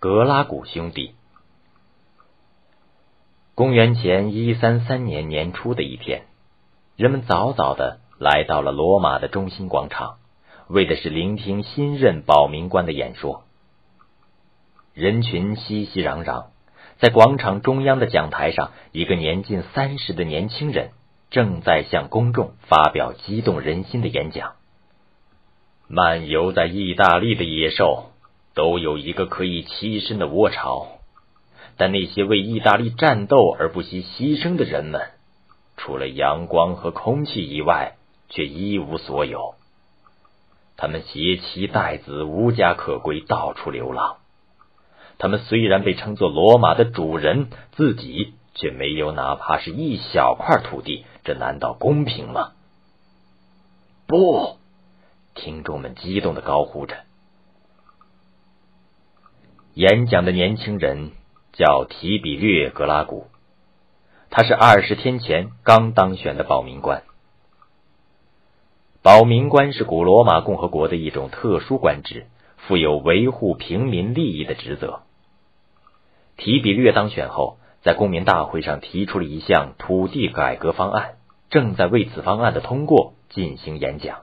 格拉古兄弟。公元前一三三年年初的一天，人们早早的来到了罗马的中心广场，为的是聆听新任保民官的演说。人群熙熙攘攘，在广场中央的讲台上，一个年近三十的年轻人正在向公众发表激动人心的演讲。漫游在意大利的野兽都有一个可以栖身的窝巢。但那些为意大利战斗而不惜牺牲的人们，除了阳光和空气以外，却一无所有。他们携妻带子，无家可归，到处流浪。他们虽然被称作罗马的主人，自己却没有哪怕是一小块土地，这难道公平吗？不！听众们激动的高呼着。演讲的年轻人。叫提比略格拉古，他是二十天前刚当选的保民官。保民官是古罗马共和国的一种特殊官职，负有维护平民利益的职责。提比略当选后，在公民大会上提出了一项土地改革方案，正在为此方案的通过进行演讲。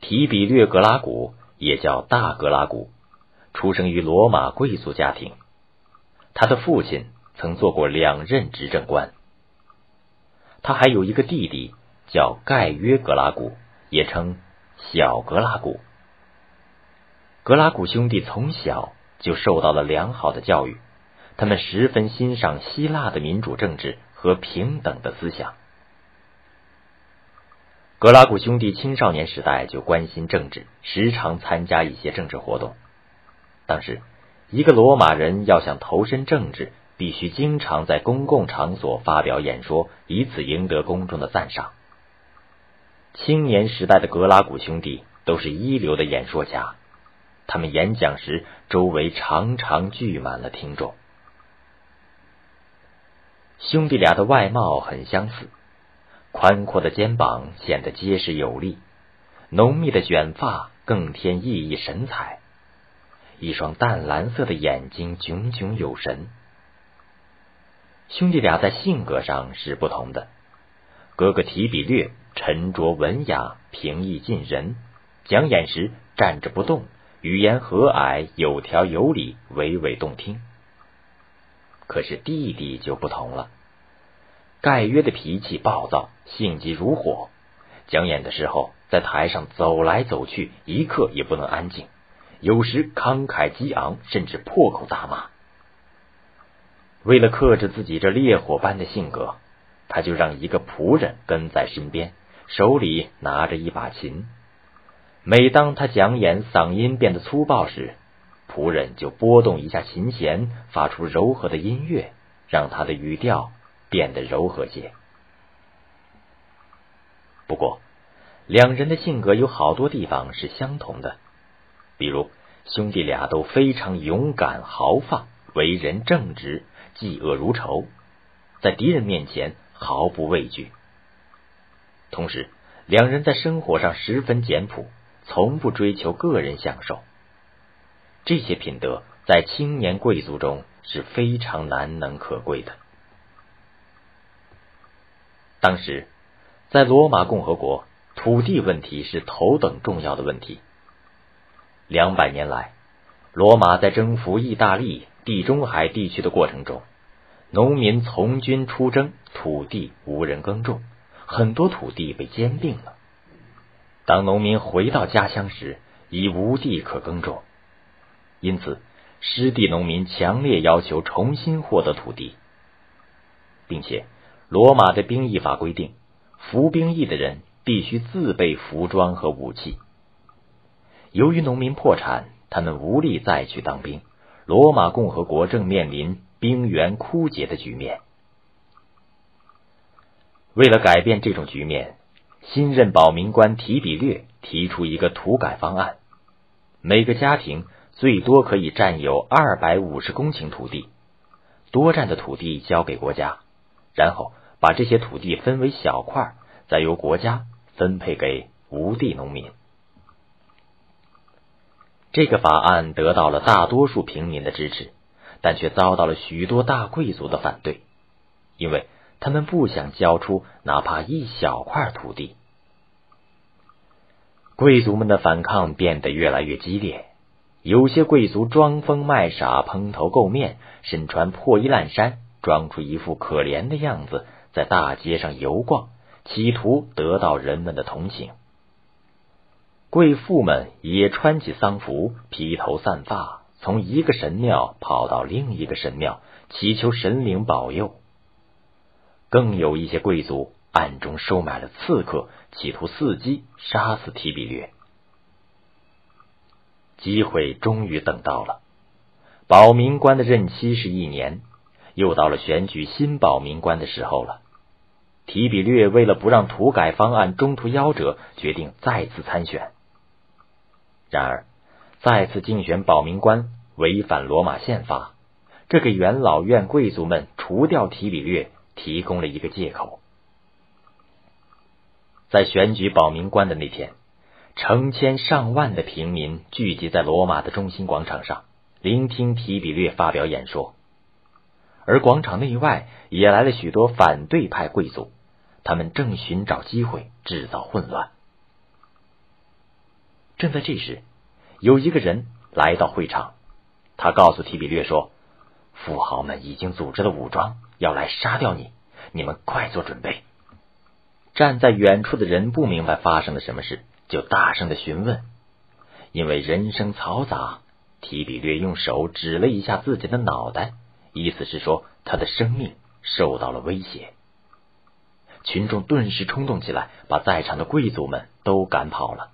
提比略格拉古也叫大格拉古。出生于罗马贵族家庭，他的父亲曾做过两任执政官。他还有一个弟弟叫盖约格拉古，也称小格拉古。格拉古兄弟从小就受到了良好的教育，他们十分欣赏希腊的民主政治和平等的思想。格拉古兄弟青少年时代就关心政治，时常参加一些政治活动。当时，一个罗马人要想投身政治，必须经常在公共场所发表演说，以此赢得公众的赞赏。青年时代的格拉古兄弟都是一流的演说家，他们演讲时，周围常常聚满了听众。兄弟俩的外貌很相似，宽阔的肩膀显得结实有力，浓密的卷发更添熠熠神采。一双淡蓝色的眼睛炯炯有神。兄弟俩在性格上是不同的。哥哥提比略沉着文雅、平易近人，讲演时站着不动，语言和蔼、有条有理、娓娓动听。可是弟弟就不同了。盖约的脾气暴躁，性急如火，讲演的时候在台上走来走去，一刻也不能安静。有时慷慨激昂，甚至破口大骂。为了克制自己这烈火般的性格，他就让一个仆人跟在身边，手里拿着一把琴。每当他讲演嗓音变得粗暴时，仆人就拨动一下琴弦，发出柔和的音乐，让他的语调变得柔和些。不过，两人的性格有好多地方是相同的。比如，兄弟俩都非常勇敢豪放，为人正直，嫉恶如仇，在敌人面前毫不畏惧。同时，两人在生活上十分简朴，从不追求个人享受。这些品德在青年贵族中是非常难能可贵的。当时，在罗马共和国，土地问题是头等重要的问题。两百年来，罗马在征服意大利、地中海地区的过程中，农民从军出征，土地无人耕种，很多土地被兼并了。当农民回到家乡时，已无地可耕种，因此失地农民强烈要求重新获得土地，并且罗马的兵役法规定，服兵役的人必须自备服装和武器。由于农民破产，他们无力再去当兵。罗马共和国正面临兵源枯竭的局面。为了改变这种局面，新任保民官提比略提出一个土改方案：每个家庭最多可以占有二百五十公顷土地，多占的土地交给国家，然后把这些土地分为小块，再由国家分配给无地农民。这个法案得到了大多数平民的支持，但却遭到了许多大贵族的反对，因为他们不想交出哪怕一小块土地。贵族们的反抗变得越来越激烈，有些贵族装疯卖傻、蓬头垢面，身穿破衣烂衫，装出一副可怜的样子，在大街上游逛，企图得到人们的同情。贵妇们也穿起丧服，披头散发，从一个神庙跑到另一个神庙，祈求神灵保佑。更有一些贵族。暗中收买了刺客，企图伺机杀死提比略。机会终于等到了，保民官的任期是一年，又到了选举新保民官的时候了。提比略为了不让土改方案中途夭折，决定再次参选。然而，再次竞选保民官违反罗马宪法，这给元老院贵族们除掉提比略提供了一个借口。在选举保民官的那天，成千上万的平民聚集在罗马的中心广场上，聆听提比略发表演说。而广场内外也来了许多反对派贵族，他们正寻找机会制造混乱。正在这时，有一个人来到会场，他告诉提比略说：“富豪们已经组织了武装，要来杀掉你，你们快做准备。”站在远处的人不明白发生了什么事，就大声的询问。因为人声嘈杂，提比略用手指了一下自己的脑袋，意思是说他的生命受到了威胁。群众顿时冲动起来，把在场的贵族们都赶跑了。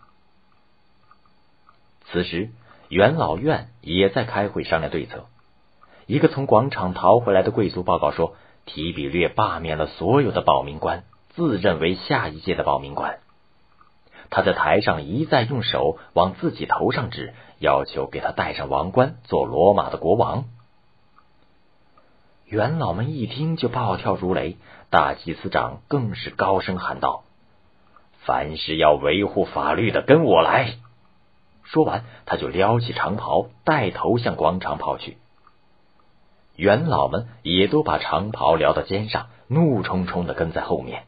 此时，元老院也在开会商量对策。一个从广场逃回来的贵族报告说，提比略罢免了所有的保民官。自认为下一届的保民官，他在台上一再用手往自己头上指，要求给他戴上王冠，做罗马的国王。元老们一听就暴跳如雷，大祭司长更是高声喊道：“凡是要维护法律的，跟我来！”说完，他就撩起长袍，带头向广场跑去。元老们也都把长袍撩到肩上，怒冲冲的跟在后面。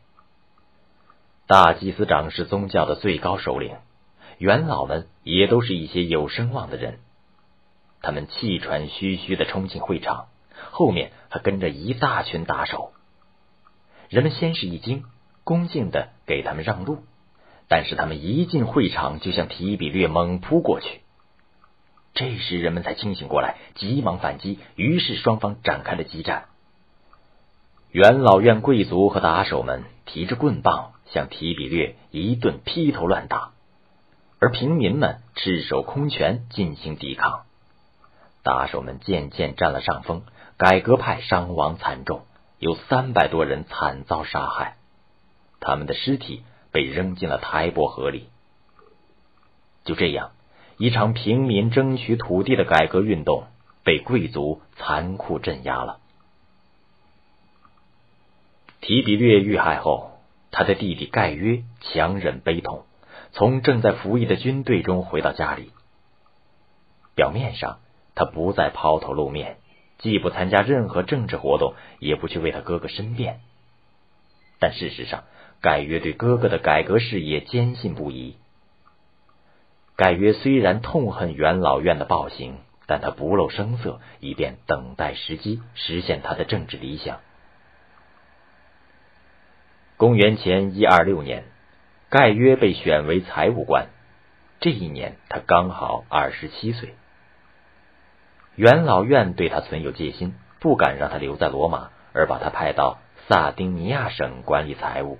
大祭司长是宗教的最高首领，元老们也都是一些有声望的人。他们气喘吁吁的冲进会场，后面还跟着一大群打手。人们先是一惊，恭敬的给他们让路，但是他们一进会场就向提比略猛扑过去。这时人们才清醒过来，急忙反击，于是双方展开了激战。元老院贵族和打手们提着棍棒。向提比略一顿劈头乱打，而平民们赤手空拳进行抵抗。打手们渐渐占了上风，改革派伤亡惨重，有三百多人惨遭杀害，他们的尸体被扔进了台伯河里。就这样，一场平民争取土地的改革运动被贵族残酷镇压了。提比略遇害后。他的弟弟盖约强忍悲痛，从正在服役的军队中回到家里。表面上，他不再抛头露面，既不参加任何政治活动，也不去为他哥哥申辩。但事实上，盖约对哥哥的改革事业坚信不疑。盖约虽然痛恨元老院的暴行，但他不露声色，以便等待时机实现他的政治理想。公元前一二六年，盖约被选为财务官。这一年，他刚好二十七岁。元老院对他存有戒心，不敢让他留在罗马，而把他派到萨丁尼亚省管理财务。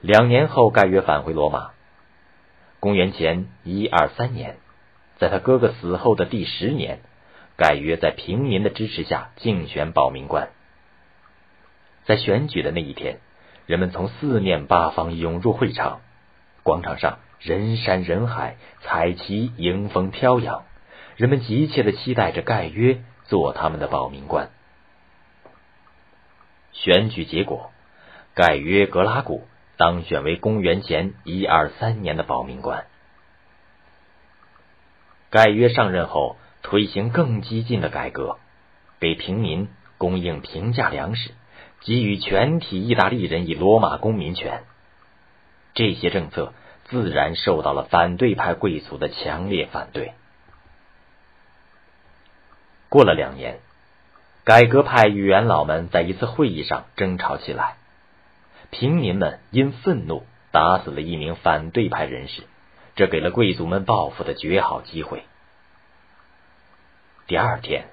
两年后，盖约返回罗马。公元前一二三年，在他哥哥死后的第十年，盖约在平民的支持下竞选保民官。在选举的那一天，人们从四面八方涌入会场，广场上人山人海，彩旗迎风飘扬，人们急切的期待着盖约做他们的保民官。选举结果，盖约格拉古当选为公元前一二三年的保民官。盖约上任后，推行更激进的改革，给平民供应平价粮食，给予全体意大利人以罗马公民权。这些政策自然受到了反对派贵族的强烈反对。过了两年，改革派与元老们在一次会议上争吵起来，平民们因愤怒打死了一名反对派人士，这给了贵族们报复的绝好机会。第二天，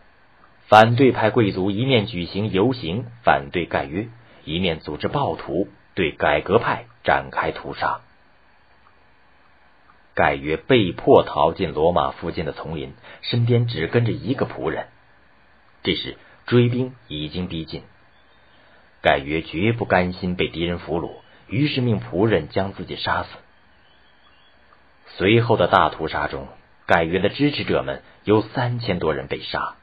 反对派贵族一面举行游行反对盖约，一面组织暴徒对改革派展开屠杀。盖约被迫逃进罗马附近的丛林，身边只跟着一个仆人。这时追兵已经逼近，盖约绝不甘心被敌人俘虏，于是命仆人将自己杀死。随后的大屠杀中，盖约的支持者们有三千多人被杀。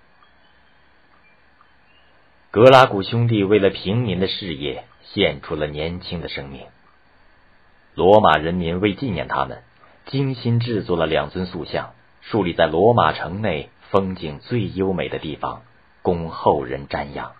格拉古兄弟为了平民的事业献出了年轻的生命，罗马人民为纪念他们。精心制作了两尊塑像，树立在罗马城内风景最优美的地方，供后人瞻仰。